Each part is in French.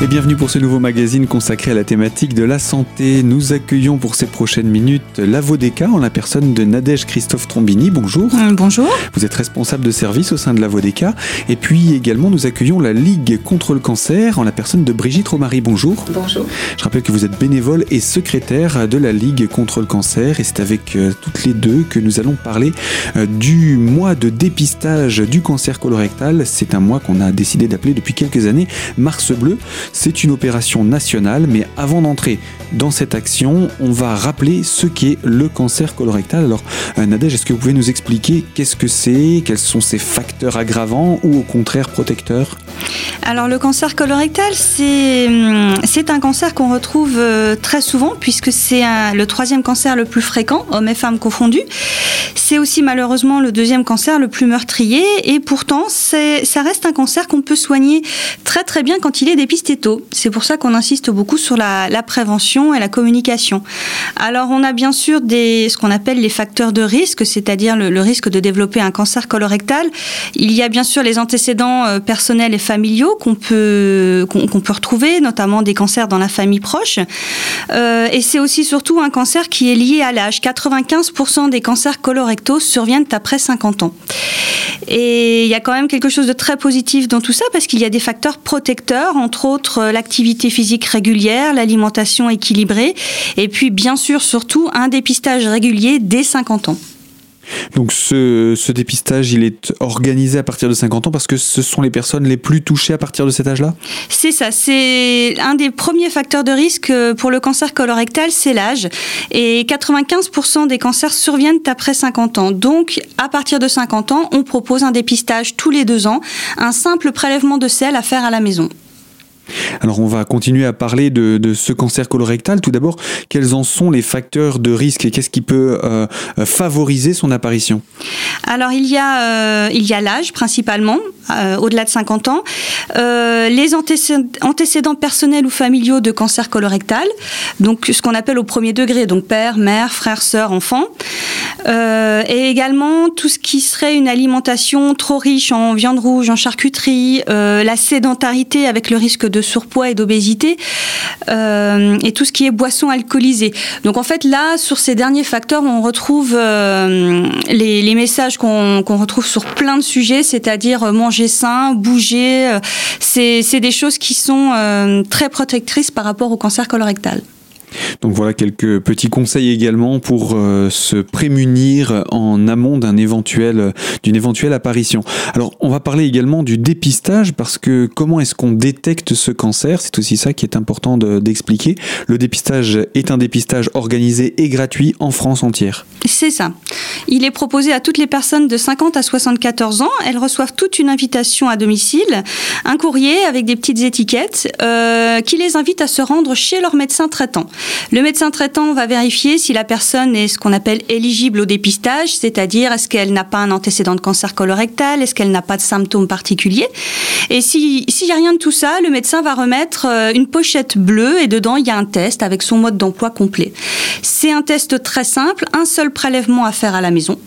Et bienvenue pour ce nouveau magazine consacré à la thématique de la santé. Nous accueillons pour ces prochaines minutes la Vodeka en la personne de Nadège Christophe Trombini. Bonjour. Euh, bonjour. Vous êtes responsable de service au sein de la Vodeka. Et puis également, nous accueillons la Ligue contre le cancer en la personne de Brigitte Romary. Bonjour. Bonjour. Je rappelle que vous êtes bénévole et secrétaire de la Ligue contre le cancer. Et c'est avec euh, toutes les deux que nous allons parler euh, du mois de dépistage du cancer colorectal. C'est un mois qu'on a décidé d'appeler depuis quelques années Mars Bleu. C'est une opération nationale, mais avant d'entrer dans cette action, on va rappeler ce qu'est le cancer colorectal. Alors, euh, Nadège, est-ce que vous pouvez nous expliquer qu'est-ce que c'est, quels sont ces facteurs aggravants ou au contraire protecteurs? Alors, le cancer colorectal, c'est, hum, un cancer qu'on retrouve euh, très souvent puisque c'est le troisième cancer le plus fréquent, hommes et femmes confondus. C'est aussi malheureusement le deuxième cancer le plus meurtrier et pourtant, ça reste un cancer qu'on peut soigner très très bien quand il est dépisté C'est pour ça qu'on insiste beaucoup sur la, prévention et la communication. Alors on a bien sûr ce qu'on appelle les facteurs de risque, c'est-à-dire le, risque de développer un cancer colorectal. Il y a bien sûr les antécédents euh, personnels et familiaux qu'on peut, qu'on peut retrouver, notamment des cancers dans la famille proche. Euh, et c'est aussi surtout un cancer qui est lié à l'âge. 95% des cancers colorectaux surviennent après 50 ans. Et il y a quand même quelque chose de très positif dans tout ça parce qu'il y a des facteurs protecteurs, entre autres euh, l'activité physique régulière, l'alimentation équilibrée, et puis bien sûr surtout un dépistage régulier dès 50 ans. Donc ce, dépistage, il est organisé à partir de 50 ans parce que ce sont les personnes les plus touchées à partir de cet âge-là? C'est ça, c'est un des premiers facteurs de risque pour le cancer colorectal, c'est l'âge. Et 95% des cancers surviennent après 50 ans. Donc à partir de 50 ans, on propose un dépistage tous les deux ans, un simple prélèvement de sel à faire à la maison. Alors on va continuer à parler de, ce cancer colorectal. Tout d'abord, quels en sont les facteurs de risque et qu'est-ce qui peut euh, favoriser son apparition? Alors il y a, euh, il y a l'âge principalement, euh, au-delà de 50 ans, les antécédents, personnels ou familiaux de cancer colorectal, donc ce qu'on appelle au premier degré, donc père, mère, frère, sœur, enfant. et également tout ce qui serait une alimentation trop riche en viande rouge, en charcuterie, la sédentarité avec le risque de surpoids et d'obésité, euh, et tout ce qui est boisson alcoolisée. Donc en fait là, sur ces derniers facteurs, on retrouve euh, les, messages qu'on retrouve sur plein de sujets, c'est-à-dire manger sain, bouger. Euh, c'est des choses qui sont très protectrices par rapport au cancer colorectal. Donc voilà quelques petits conseils également pour euh, se prémunir en amont d'un éventuel, d'une éventuelle apparition. Alors on va parler également du dépistage parce que comment est-ce qu'on détecte ce cancer? C'est aussi ça qui est important d'expliquer. Le dépistage est un dépistage organisé et gratuit en France entière. C'est ça. Il est proposé à toutes les personnes de 50 à 74 ans. Elles reçoivent toute une invitation à domicile, un courrier avec des petites étiquettes euh, qui les invite à se rendre chez leur médecin traitant. Le médecin traitant va vérifier si la personne est ce qu'on appelle éligible au dépistage, c'est-à-dire est-ce qu'elle n'a pas un antécédent de cancer colorectal, est-ce qu'elle n'a pas de symptômes particuliers. Et s'il n'y a rien de tout ça, le médecin va remettre euh, une pochette bleue et dedans il y a un test avec son mode d'emploi complet. C'est un test très simple, un seul prélèvement à faire à la maison.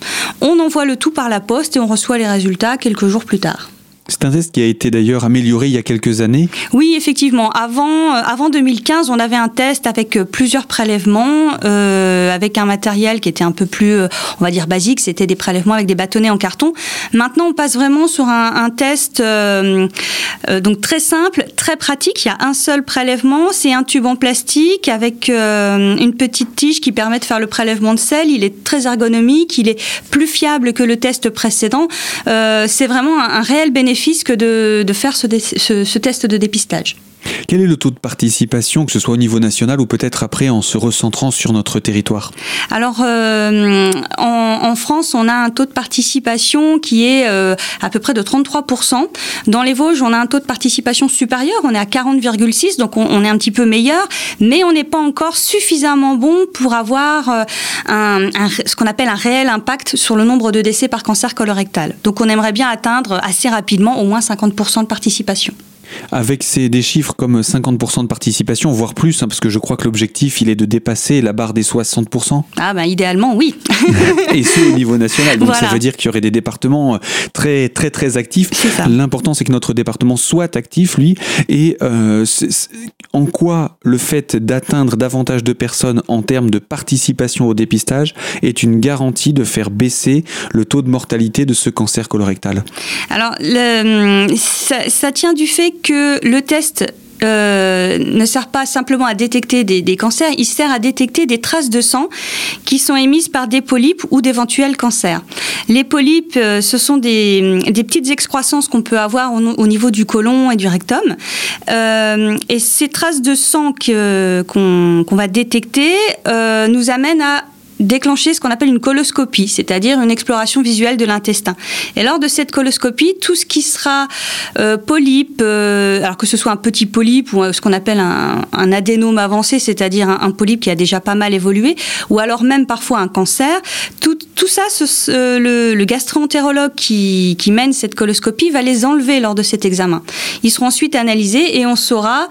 On envoie le tout par la poste et on reçoit les résultats quelques jours plus tard. C'est un test qui a été d'ailleurs amélioré il y a quelques années. Oui, effectivement. Avant, euh, avant 2015, on avait un test avec euh, plusieurs prélèvements, euh, avec un matériel qui était un peu plus, on va dire, basique. C'était des prélèvements avec des bâtonnets en carton. Maintenant, on passe vraiment sur un, test donc très simple, très pratique. Il y a un seul prélèvement. C'est un tube en plastique avec une petite tige qui permet de faire le prélèvement de sel. Il est très ergonomique. Il est plus fiable que le test précédent. C'est vraiment un réel bénéfice que de, faire ce test de dépistage. Quel est le taux de participation, que ce soit au niveau national ou peut-être après en se recentrant sur notre territoire? Alors, euh, en, France, on a un taux de participation qui est euh, à peu près de 33%. Dans les Vosges, on a un taux de participation supérieur, on est à 40,6, donc on, est un petit peu meilleur, mais on n'est pas encore suffisamment bon pour avoir euh, ce qu'on appelle un réel impact sur le nombre de décès par cancer colorectal. Donc on aimerait bien atteindre assez rapidement au moins 50% de participation. Avec ces, des chiffres comme 50% de participation, voire plus, hein, parce que je crois que l'objectif, il est de dépasser la barre des 60%. Ah ben idéalement, oui. Et ce, au niveau national. Donc ça veut dire qu'il y aurait des départements euh, très très très actifs. L'important, c'est que notre département soit actif, lui. Et euh, en quoi le fait d'atteindre davantage de personnes en termes de participation au dépistage est une garantie de faire baisser le taux de mortalité de ce cancer colorectal? Alors, le, ça, ça tient du fait que le test euh, ne sert pas simplement à détecter des, cancers, il sert à détecter des traces de sang qui sont émises par des polypes ou d'éventuels cancers. Les polypes, euh, ce sont des, petites excroissances qu'on peut avoir au, niveau du côlon et du rectum. Euh, et ces traces de sang qu'on va détecter nous amènent à déclencher ce qu'on appelle une coloscopie, c'est-à-dire une exploration visuelle de l'intestin. Et lors de cette coloscopie, tout ce qui sera euh, polype, euh, alors que ce soit un petit polype ou euh, ce qu'on appelle un, adénome avancé, c'est-à-dire un, polype qui a déjà pas mal évolué, ou alors même parfois un cancer, tout, ça, le, le gastro-entérologue qui, qui mène cette coloscopie va les enlever lors de cet examen. Ils seront ensuite analysés et on saura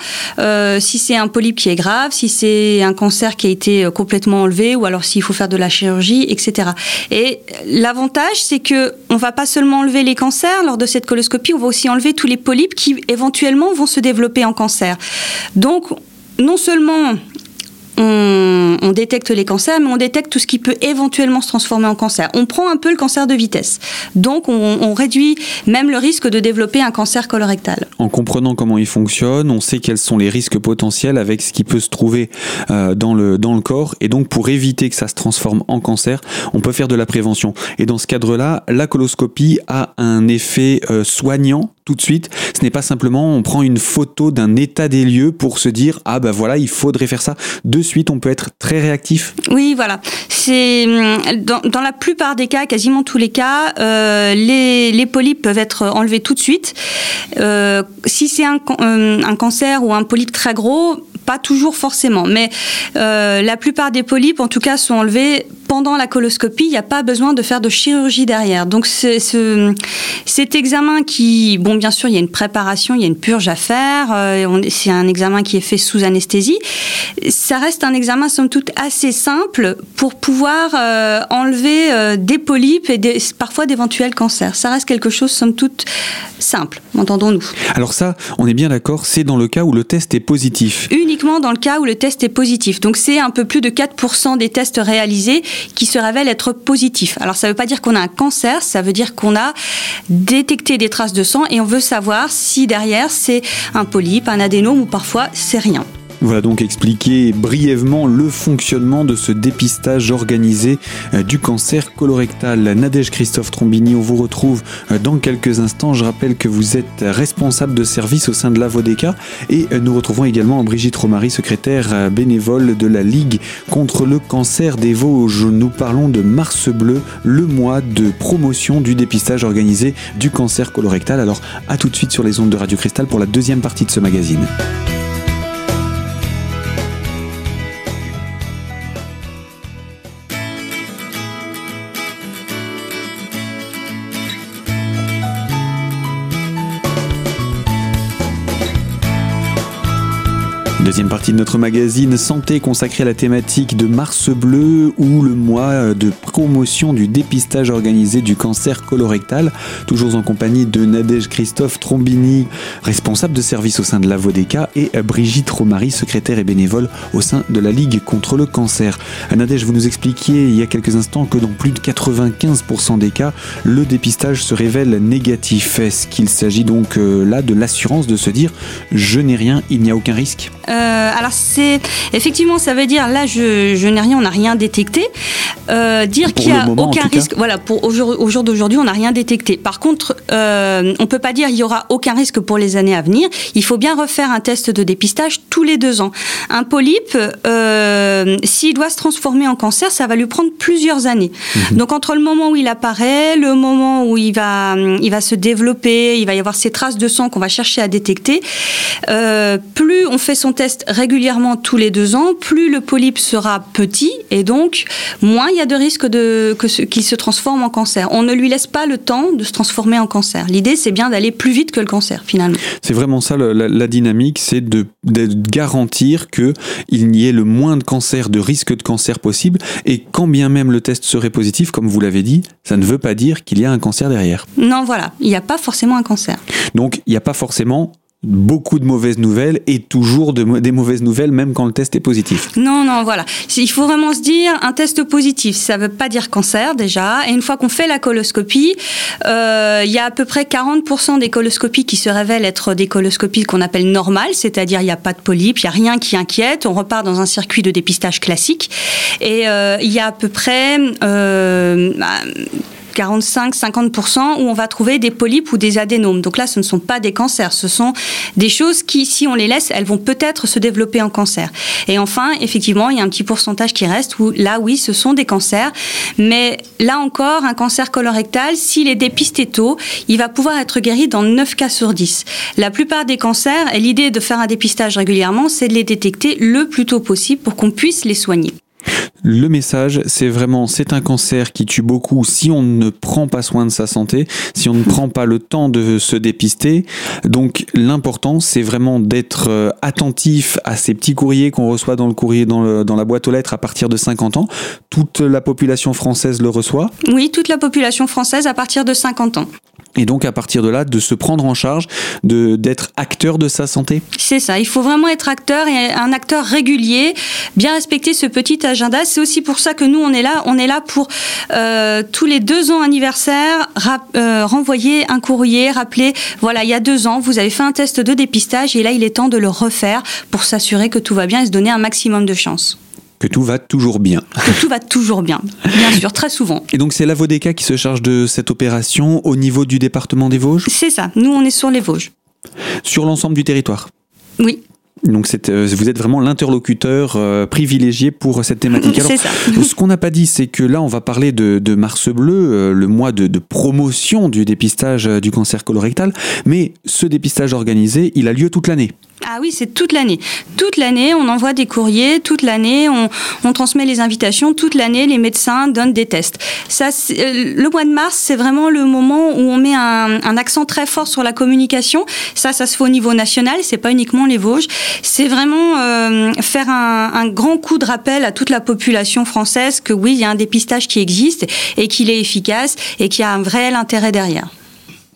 si c'est un polype qui est grave, si c'est un cancer qui a été complètement enlevé, ou alors s'il faut faire de la chirurgie, etc. Et l'avantage, c'est que on va pas seulement enlever les cancers lors de cette coloscopie, on va aussi enlever tous les polypes qui éventuellement vont se développer en cancer. Donc, non seulement on, détecte les cancers, mais on détecte tout ce qui peut éventuellement se transformer en cancer. On prend un peu le cancer de vitesse. Donc, on, réduit même le risque de développer un cancer colorectal. En comprenant comment il fonctionne, on sait quels sont les risques potentiels avec ce qui peut se trouver euh, dans, le, dans le corps. Et donc, pour éviter que ça se transforme en cancer, on peut faire de la prévention. Et dans ce cadre-là, la coloscopie a un effet euh, soignant tout de suite. Ce n'est pas simplement on prend une photo d'un état des lieux pour se dire ah ben voilà il faudrait faire ça. Suite on peut être très réactif. Oui voilà. C'est hum, dans, la plupart des cas, quasiment tous les cas, euh, les, polypes peuvent être enlevés tout de suite. Euh, si c'est un, euh, un, cancer ou un polype très gros, pas toujours forcément, mais euh, la plupart des polypes, en tout cas, sont enlevés pendant la coloscopie. Il n'y a pas besoin de faire de chirurgie derrière. Donc, ce, cet examen qui, bon, bien sûr, il y a une préparation, il y a une purge à faire. Euh, c'est un examen qui est fait sous anesthésie. Ça reste un examen, somme toute, assez simple pour pouvoir euh, enlever des polypes et des, parfois d'éventuels cancers. Ça reste quelque chose, somme toute, simple, entendons-nous. Alors ça, on est bien d'accord, c'est dans le cas où le test est positif. Uniquement dans le cas où le test est positif. Donc c'est un peu plus de 4% des tests réalisés qui se révèlent être positifs. Alors ça ne veut pas dire qu'on a un cancer, ça veut dire qu'on a détecté des traces de sang et on veut savoir si derrière c'est un polype, un adénome ou parfois c'est rien. Voilà donc expliquer brièvement le fonctionnement de ce dépistage organisé euh, du cancer colorectal. Nadège Christophe Trombini, on vous retrouve euh, dans quelques instants. Je rappelle que vous êtes responsable de service au sein de la Vodeka et euh, nous retrouvons également Brigitte Romary, secrétaire bénévole de la Ligue contre le cancer des Vosges. Nous parlons de Mars Bleu, le mois de promotion du dépistage organisé du cancer colorectal. Alors à tout de suite sur les ondes de Radio Cristal pour la deuxième partie de ce magazine. Deuxième partie de notre magazine Santé consacrée à la thématique de Mars Bleu ou le mois de promotion du dépistage organisé du cancer colorectal. Toujours en compagnie de Nadège Christophe Trombini, responsable de service au sein de la Vodeka et Brigitte Romary, secrétaire et bénévole au sein de la Ligue contre le cancer. Nadège, vous nous expliquiez il y a quelques instants que dans plus de 95% des cas, le dépistage se révèle négatif. Est-ce qu'il s'agit donc euh, là de l'assurance de se dire je n'ai rien, il n'y a aucun risque? Euh, alors c'est effectivement ça veut dire là je, n'ai rien, on n'a rien détecté. Euh, dire qu'il n'y a aucun risque, voilà pour au jour, d'aujourd'hui on n'a rien détecté. Par contre, euh, on peut pas dire il y aura aucun risque pour les années à venir. Il faut bien refaire un test de dépistage tous les deux ans. Un polype, euh, s'il doit se transformer en cancer, ça va lui prendre plusieurs années. Mhm. Donc entre le moment où il apparaît, le moment où il va, il va se développer, il va y avoir ces traces de sang qu'on va chercher à détecter. plus on fait son test régulièrement tous les deux ans, plus le polype sera petit et donc moins il y a de risques de, qu'il se transforme en cancer. On ne lui laisse pas le temps de se transformer en cancer. L'idée, c'est bien d'aller plus vite que le cancer, finalement. C'est vraiment ça la, dynamique, c'est de, de, garantir qu'il n'y ait le moins de cancer, de risque de cancer possible. Et quand bien même le test serait positif, comme vous l'avez dit, ça ne veut pas dire qu'il y a un cancer derrière. Non, voilà, il n'y a pas forcément un cancer. Donc, il n'y a pas forcément beaucoup de mauvaises nouvelles et toujours des mauvaises nouvelles même quand le test est positif. Non, non, voilà. Il faut vraiment se dire, un test positif, ça ne veut pas dire cancer déjà. Et une fois qu'on fait la coloscopie, euh, il y a à peu près 40% des coloscopies qui se révèlent être des coloscopies qu'on appelle normales, c'est-à-dire il n'y a pas de polype, il n'y a rien qui inquiète, on repart dans un circuit de dépistage classique. Et euh, il y a à peu près... Euh, 45-50% où on va trouver des polypes ou des adénomes. Donc là, ce ne sont pas des cancers, ce sont des choses qui, si on les laisse, elles vont peut-être se développer en cancer. Et enfin, effectivement, il y a un petit pourcentage qui reste où là, oui, ce sont des cancers. Mais là encore, un cancer colorectal, s'il est dépisté tôt, il va pouvoir être guéri dans 9 cas sur 10. La plupart des cancers, et l'idée de faire un dépistage régulièrement, c'est de les détecter le plus tôt possible pour qu'on puisse les soigner. Le message, c'est vraiment, c'est un cancer qui tue beaucoup si on ne prend pas soin de sa santé, si on ne prend pas le temps de se dépister. Donc l'important, c'est vraiment d'être euh, attentif à ces petits courriers qu'on reçoit dans le courrier, dans, dans la boîte aux lettres à partir de 50 ans. Toute la population française le reçoit Oui, toute la population française à partir de 50 ans. Et donc à partir de là, de se prendre en charge, de d'être acteur de sa santé. C'est ça. Il faut vraiment être acteur et un acteur régulier, bien respecter ce petit agenda. C'est aussi pour ça que nous on est là. On est là pour euh, tous les deux ans anniversaire euh, renvoyer un courrier, rappeler voilà il y a deux ans vous avez fait un test de dépistage et là il est temps de le refaire pour s'assurer que tout va bien et se donner un maximum de chance que tout va toujours bien. Que tout va toujours bien, bien sûr, très souvent. Et donc c'est la Vodeka qui se charge de cette opération au niveau du département des Vosges? C'est ça, nous on est sur les Vosges. Sur l'ensemble du territoire? Oui. Donc euh, vous êtes vraiment l'interlocuteur euh, privilégié pour cette thématique. C'est ça. ce qu'on n'a pas dit, c'est que là, on va parler de, Mars Bleu, euh, le mois de, de, promotion du dépistage du cancer colorectal. Mais ce dépistage organisé, il a lieu toute l'année. Ah oui, c'est toute l'année. Toute l'année, on envoie des courriers, toute l'année, on, transmet les invitations, toute l'année, les médecins donnent des tests. Ça, euh, le mois de mars, c'est vraiment le moment où on met un, accent très fort sur la communication. Ça, ça se fait au niveau national, c'est pas uniquement les Vosges. C'est vraiment euh, faire un, un, grand coup de rappel à toute la population française que oui, il y a un dépistage qui existe et qu'il est efficace et qu'il y a un vrai intérêt derrière.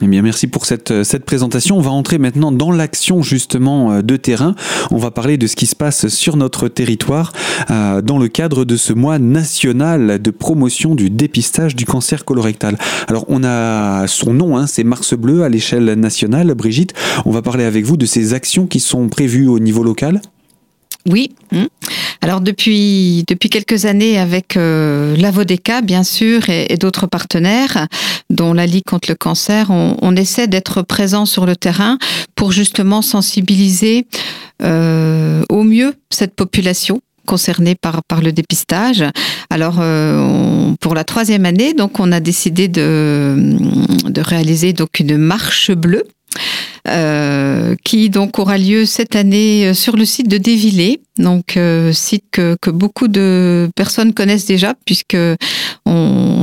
Eh bien, merci pour cette, euh, cette présentation. On va entrer maintenant dans l'action justement euh, de terrain. On va parler de ce qui se passe sur notre territoire euh, dans le cadre de ce mois national de promotion du dépistage du cancer colorectal. Alors, on a son nom, hein, c'est Mars Bleu à l'échelle nationale. Brigitte, on va parler avec vous de ces actions qui sont prévues au niveau local. Oui. Hmm. Alors depuis depuis quelques années avec euh, la Vodeka bien sûr et, d'autres partenaires dont la Ligue contre le cancer, on, essaie d'être présent sur le terrain pour justement sensibiliser euh, au mieux cette population concernée par par le dépistage. Alors euh, pour la troisième année, donc on a décidé de de réaliser donc une marche bleue euh, qui donc aura lieu cette année euh, sur le site de Dévillé, donc euh, site que, que, beaucoup de personnes connaissent déjà puisque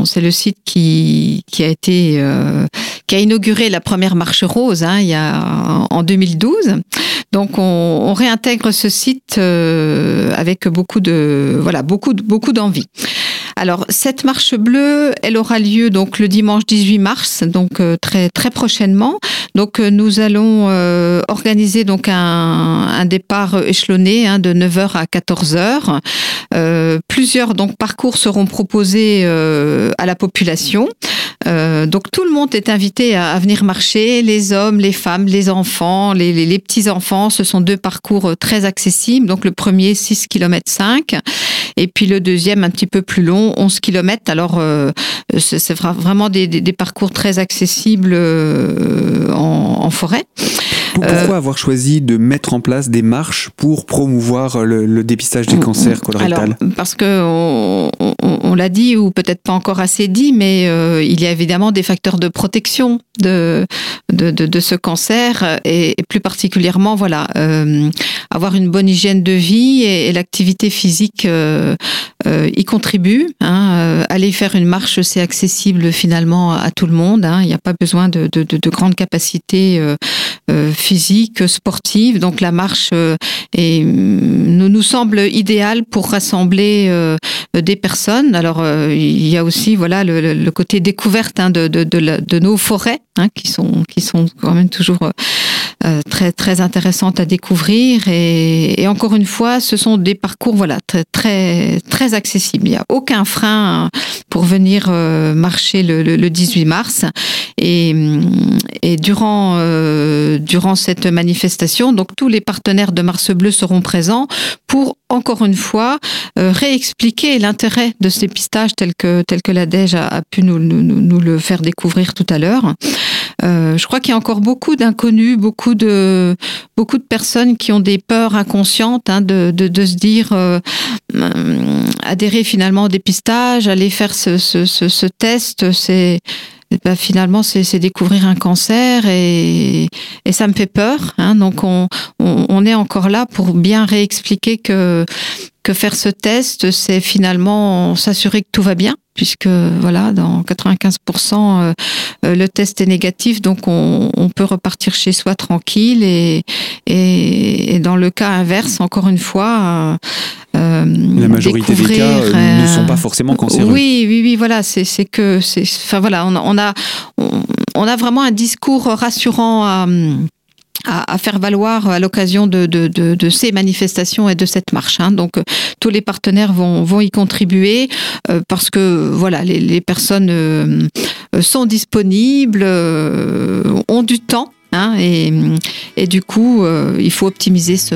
c'est le site qui, qui a été euh, qui a inauguré la première marche rose hein, il y a en 2012. Donc on, on réintègre ce site avec beaucoup de voilà beaucoup beaucoup d'envie. Alors cette marche bleue, elle aura lieu donc le dimanche 18 mars, donc euh, très très prochainement. Donc euh, nous allons euh, organiser donc un, départ échelonné hein, de 9h à 14h. plusieurs donc parcours seront proposés à la population. donc tout le monde est invité à, venir marcher, les hommes, les femmes, les enfants, les, les, les petits enfants. Ce sont deux parcours très accessibles. Donc le premier 6 km 5 et puis le deuxième un petit peu plus long, 11 km. Alors euh, c'est vraiment des, des, parcours très accessibles euh, en, en forêt. Pourquoi euh, avoir choisi de mettre en place des marches pour promouvoir le, dépistage des cancers colorectal Parce que on, on, l'a dit ou peut-être pas encore assez dit, mais euh, il y a évidemment des facteurs de protection de de, de, de ce cancer et, plus particulièrement voilà euh, avoir une bonne hygiène de vie et, l'activité physique y contribuent. Hein, aller faire une marche, c'est accessible finalement à tout le monde. Hein. Il n'y a pas besoin de, de, de, de grandes capacités physiques, sportives. Donc la marche est, nous, nous semble idéale pour rassembler des personnes. Alors il y a aussi voilà le, le côté découverte hein, de, de, de, nos forêts hein, qui sont qui sont quand même toujours euh, très très intéressantes à découvrir et, et, encore une fois ce sont des parcours voilà très très très accessibles il n'y a aucun frein pour venir euh, marcher le, le, 18 mars. Et, durant euh, durant cette manifestation donc tous les partenaires de Mars Bleu seront présents pour encore une fois réexpliquer l'intérêt de ces pistages tels que tel que la a, pu nous, le faire découvrir tout à l'heure euh, je crois qu'il y a encore beaucoup d'inconnus, beaucoup de beaucoup de personnes qui ont des peurs inconscientes hein, de, de, de, se dire euh, euh, adhérer finalement au dépistage, aller faire ce, ce, ce, ce test, c'est ben finalement, c'est découvrir un cancer et, et, ça me fait peur. Hein, donc, on, on, on, est encore là pour bien réexpliquer que, que faire ce test, c'est finalement s'assurer que tout va bien puisque voilà, dans 95% euh, euh, le test est négatif, donc on, on, peut repartir chez soi tranquille. Et, et, et, dans le cas inverse, encore une fois, euh, la majorité des cas euh, ne sont pas forcément cancéreux. Oui, oui, oui, voilà, c'est que c'est, enfin voilà, on, on a on, on, a vraiment un discours rassurant à à, à, faire valoir à l'occasion de, de, de, de, ces manifestations et de cette marche. Hein. Donc euh, tous les partenaires vont, vont y contribuer euh, parce que voilà les, les personnes euh, sont disponibles, ont du temps hein, et, et, du coup il faut optimiser ce,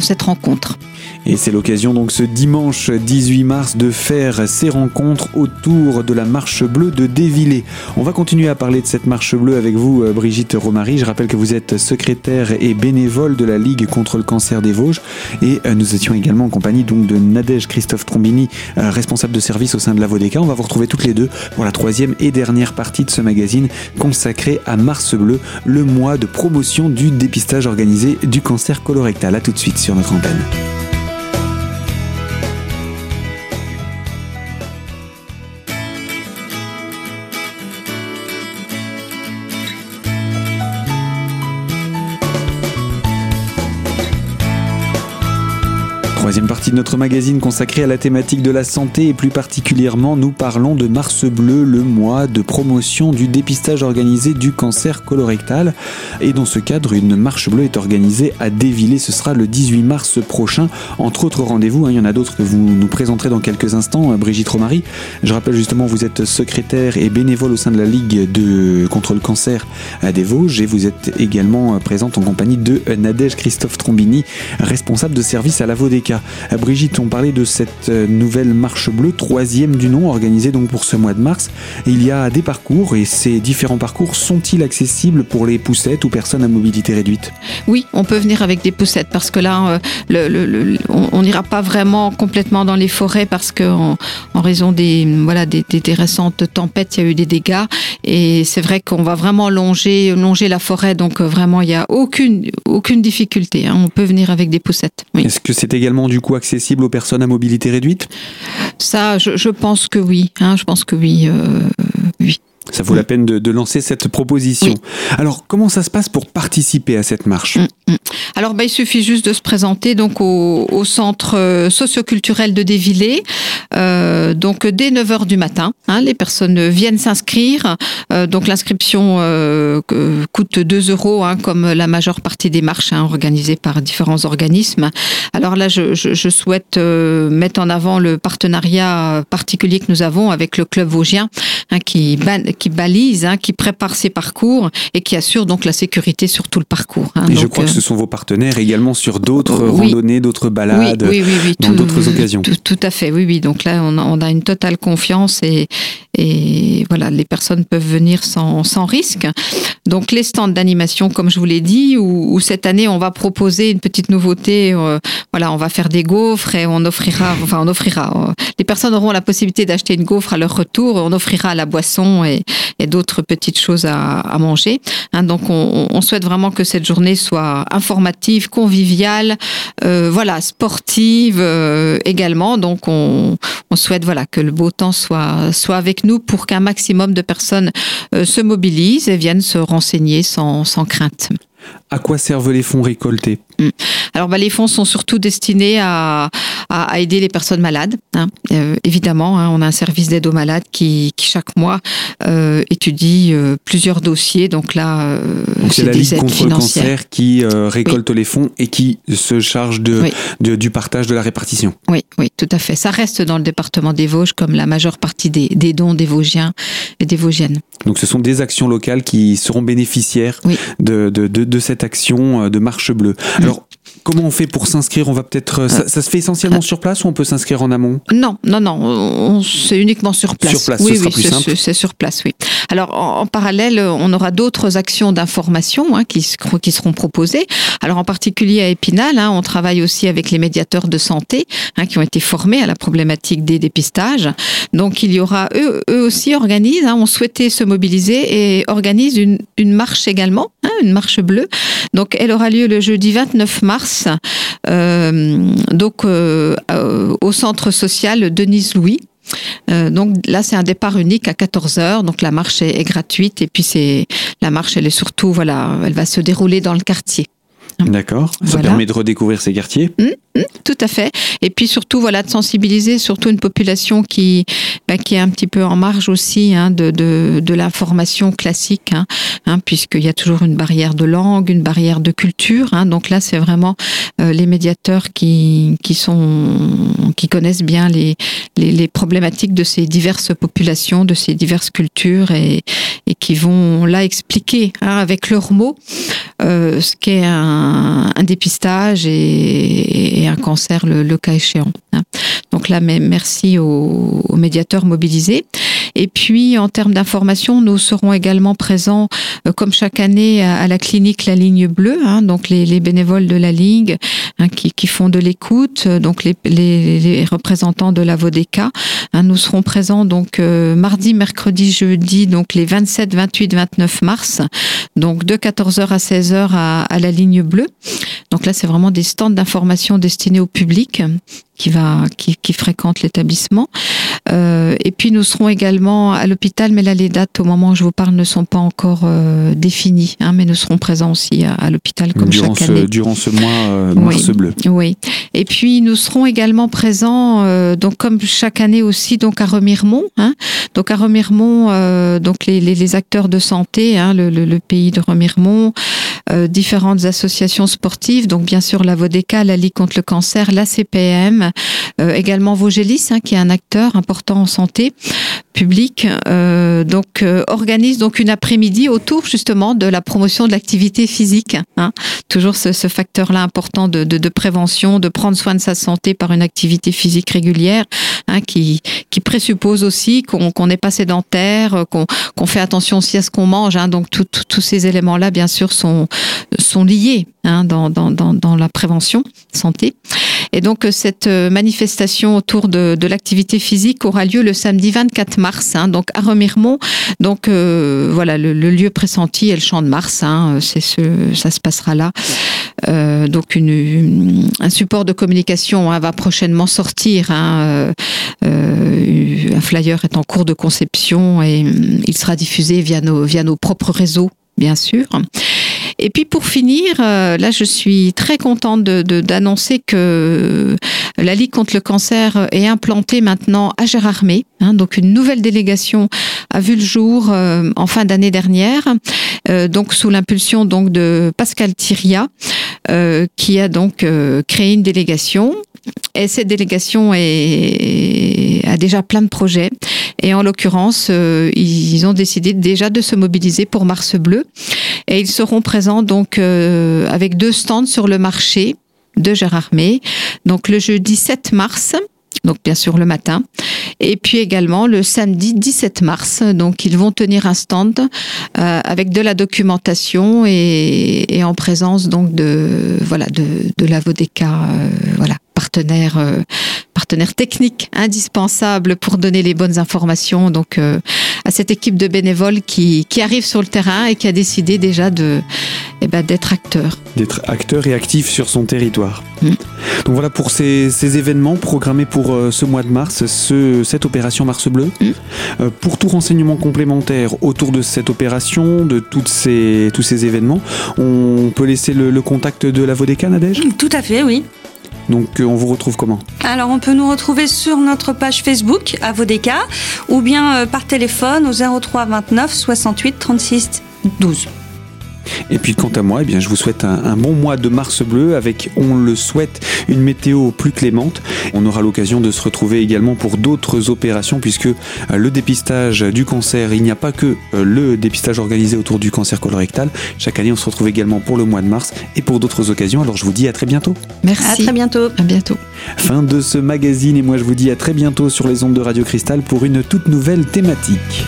cette rencontre. Et c'est l'occasion donc ce dimanche 18 mars de faire ces rencontres autour de la marche bleue de Dévillé. On va continuer à parler de cette marche bleue avec vous, euh, Brigitte Romary. Je rappelle que vous êtes secrétaire et bénévole de la Ligue contre le cancer des Vosges. Et euh, nous étions également en compagnie donc de Nadège Christophe Trombini, euh, responsable de service au sein de la Vodeka. On va vous retrouver toutes les deux pour la troisième et dernière partie de ce magazine consacré à Mars Bleu, le mois de promotion du dépistage organisé du cancer colorectal. A tout de suite sur notre antenne. Troisième partie de notre magazine consacrée à la thématique de la santé et plus particulièrement nous parlons de Mars Bleu, le mois de promotion du dépistage organisé du cancer colorectal. Et dans ce cadre, une marche bleue est organisée à Dévillé. Ce sera le 18 mars prochain. Entre autres rendez-vous, hein, il y en a d'autres que vous nous présenterez dans quelques instants. Euh, Brigitte Romary, je rappelle justement, vous êtes secrétaire et bénévole au sein de la Ligue de contre le cancer à des Vosges et vous êtes également présente en compagnie de Nadège Christophe Trombini, responsable de service à la Vodeka. Euh, Brigitte, on parlait de cette euh, nouvelle marche bleue, troisième du nom, organisée donc pour ce mois de mars. il y a des parcours et ces différents parcours sont-ils accessibles pour les poussettes ou personnes à mobilité réduite? Oui, on peut venir avec des poussettes parce que là, euh, le, le, on n'ira pas vraiment complètement dans les forêts parce que en, en raison des, voilà, des, des, des, récentes tempêtes, il y a eu des dégâts et c'est vrai qu'on va vraiment longer, longer la forêt. Donc vraiment, il n'y a aucune, aucune difficulté. Hein. On peut venir avec des poussettes. Oui. Est-ce que c'est également du coup accessible aux personnes à mobilité réduite? Ça, je, pense que oui. Hein, je pense que oui. Euh, oui. Ça vaut la peine de, de, lancer cette proposition. Oui. Alors, comment ça se passe pour participer à cette marche? Mmh. Alors, bah, il suffit juste de se présenter donc au, au centre euh, socioculturel de Dévillé, euh, donc dès 9 h du matin. Hein, les personnes viennent s'inscrire. Euh, donc, l'inscription euh, coûte 2 euros, hein, comme la majeure partie des marches hein, organisées par différents organismes. Alors là, je, je, je souhaite mettre en avant le partenariat particulier que nous avons avec le club vosgien, qui qui balise, hein, qui prépare ses parcours et qui assure donc la sécurité sur tout le parcours. Hein. Et donc, je crois euh... que ce sont vos partenaires également sur d'autres euh, oui. randonnées, d'autres balades, oui, oui, dans d'autres occasions. Tout, tout, à fait, oui, oui. Donc là, on a, on a une totale confiance et, et voilà, les personnes peuvent venir sans, sans risque. Donc les stands d'animation, comme je vous l'ai dit, où, cette année on va proposer une petite nouveauté. Euh, voilà, on va faire des gaufres et on offrira, enfin on offrira. Euh, les personnes auront la possibilité d'acheter une gaufre à leur retour. Et on offrira la boisson et, et d'autres petites choses à, à manger. Hein, donc on, on, souhaite vraiment que cette journée soit informative, conviviale, euh, voilà, sportive euh, également. Donc on, on, souhaite voilà que le beau temps soit soit avec nous pour qu'un maximum de personnes euh, se mobilisent et viennent se renseigner sans, sans crainte. À quoi servent les fonds récoltés? Mm. Alors, bah, les fonds sont surtout destinés à, à, aider les personnes malades. Hein. Euh, évidemment, hein, on a un service d'aide aux malades qui, qui chaque mois euh, étudie euh, plusieurs dossiers. Donc là, euh, c'est la Ligue contre le cancer qui euh, récolte les fonds et qui se charge de, Oui. de- du partage de la répartition. Oui, oui, tout à fait. Ça reste dans le département des Vosges, comme la majeure partie des, des dons des Vosgiens et des Vosgiennes. Donc ce sont des actions locales qui seront bénéficiaires Oui. de, de, de, de cette action euh, de marche bleue. Alors comment on fait pour s'inscrire On va peut-être euh, ça, ça se fait essentiellement sur place ou on peut s'inscrire en amont Non, non, non, on- c'est uniquement sur place. Sur place, oui, ce sera oui, plus c'est- sur place, oui. Alors, en, en parallèle, on aura d'autres actions d'information hein, qui, se- qui seront proposées. Alors, en particulier à Épinal, hein, on travaille aussi avec les médiateurs de santé hein, qui ont été formés à la problématique des dépistages. Donc, il y aura, eux, eux aussi organisent, ont souhaité se mobiliser et organisent une, une marche également, une marche bleue. Donc, elle aura lieu le jeudi 29 mars, euh, donc euh, au centre social Denise Louis. Euh, donc là, c'est un départ unique à 14 heures. Donc la marche est, est gratuite et puis c'est la marche, elle est surtout voilà, elle va se dérouler dans le quartier. D'accord. Ça Voilà. permet de redécouvrir ces quartiers. Tout à fait. Et puis surtout, voilà, de sensibiliser surtout une population qui, bah, qui est un petit peu en marge aussi hein, de, de, de l'information classique, hein, hein, puisqu'il y a toujours une barrière de langue, une barrière de culture. Hein, donc là, c'est vraiment euh, les médiateurs qui, qui sont, qui connaissent bien les, les, les problématiques de ces diverses populations, de ces diverses cultures, et, et qui vont là expliquer hein, avec leurs mots euh, ce qu'est un, un dépistage et, et un cancer le, le cas échéant. hein. Donc là, merci aux, aux médiateurs mobilisés. Et puis, en termes d'information, nous serons également présents, euh, comme chaque année, à, la clinique La Ligne Bleue, hein, donc les, les bénévoles de la Ligue hein, qui, qui font de l'écoute, euh, donc les, les, les représentants de la Vodeka. hein. nous serons présents donc euh, mardi, mercredi, jeudi, donc les 27, 28, 29 mars, donc de 14h à 16h à, à la Ligne Bleue. Donc là, c'est vraiment des stands d'information destinés au public qui va qui, qui fréquente l'établissement. Euh, et puis nous serons également à l'hôpital, mais là les dates au moment où je vous parle ne sont pas encore euh, définies, hein, mais nous serons présents aussi à, à l'hôpital comme durant, chaque ce, année. durant ce mois euh, Oui. mars bleu. Oui. Et puis nous serons également présents, euh, donc comme chaque année aussi, donc à Remiremont. Hein. Donc à Remiremont, euh, donc les, les, les acteurs de santé, hein, le, le, le pays de Remiremont, différentes associations sportives, donc bien sûr la Vodeka, la Ligue contre le cancer, la CPM, également Vogelis, hein, qui est un acteur important en santé euh, donc euh, organise donc une après-midi autour justement de la promotion de l'activité physique. Hein toujours ce, ce facteur-là important de, de, de, prévention, de prendre soin de sa santé par une activité physique régulière, hein, qui, qui présuppose aussi qu'on qu'on n'est pas sédentaire, qu'on qu'on fait attention aussi à ce qu'on mange. Hein, donc tous ces éléments-là, bien sûr, sont, sont liés hein, dans, dans, dans, dans la prévention santé. Et donc euh, cette euh, manifestation autour de, l'activité physique aura lieu le samedi 24 mars, hein, donc à Remiremont. Donc euh, voilà, le, lieu pressenti est le champ de Mars. Hein, c'est ce, ça se passera là. Donc un support de communication hein, va prochainement sortir. Un flyer est en cours de conception et hum, il sera diffusé via nos propres réseaux, bien sûr. Et puis pour finir, euh, là je suis très contente de- de- d'annoncer que la Ligue contre le cancer est implantée maintenant à Gérardmer. Hein, donc une nouvelle délégation a vu le jour euh, en fin d'année dernière, euh, donc sous l'impulsion donc de Pascal Thiria, euh, qui a donc euh, créé une délégation. Et cette délégation est, a déjà plein de projets. Et en l'occurrence, euh, ils ont décidé déjà de se mobiliser pour Mars Bleu. Et ils seront présents donc euh, avec deux stands sur le marché de Gérardmer. Donc le jeudi 7 mars donc bien sûr le matin. Et puis également le samedi 17 mars, donc ils vont tenir un stand euh, avec de la documentation et, en présence donc de voilà de, de la Vodeka, euh, voilà partenaire euh, partenaire technique indispensable pour donner les bonnes informations donc à cette équipe de bénévoles qui, qui arrive sur le terrain et qui a décidé déjà de eh ben, d'être acteur. D'être acteur et actif sur son territoire. Mm. Donc voilà pour ces, ces, événements programmés pour euh, ce mois de mars, ce, cette opération Mars Bleu. Mm. Euh, pour tout renseignement complémentaire autour de cette opération, de toutes ces, tous ces événements, on peut laisser le, le contact de la Vodeka, Nadège? Tout à fait, oui. Donc euh, on vous retrouve comment Alors on peut nous retrouver sur notre page Facebook à Vodeka ou bien par téléphone au 03 29 68 36 12. Et puis quant à moi, eh bien, je vous souhaite un, bon mois de mars bleu avec, on le souhaite, une météo plus clémente. On aura l'occasion de se retrouver également pour d'autres opérations puisque euh, le dépistage du cancer, il n'y a pas que euh, le dépistage organisé autour du cancer colorectal. Chaque année, on se retrouve également pour le mois de mars et pour d'autres occasions. Alors je vous dis à très bientôt. Merci. À très bientôt. À bientôt. Fin de ce magazine et moi je vous dis à très bientôt sur les ondes de Radio Cristal pour une toute nouvelle thématique.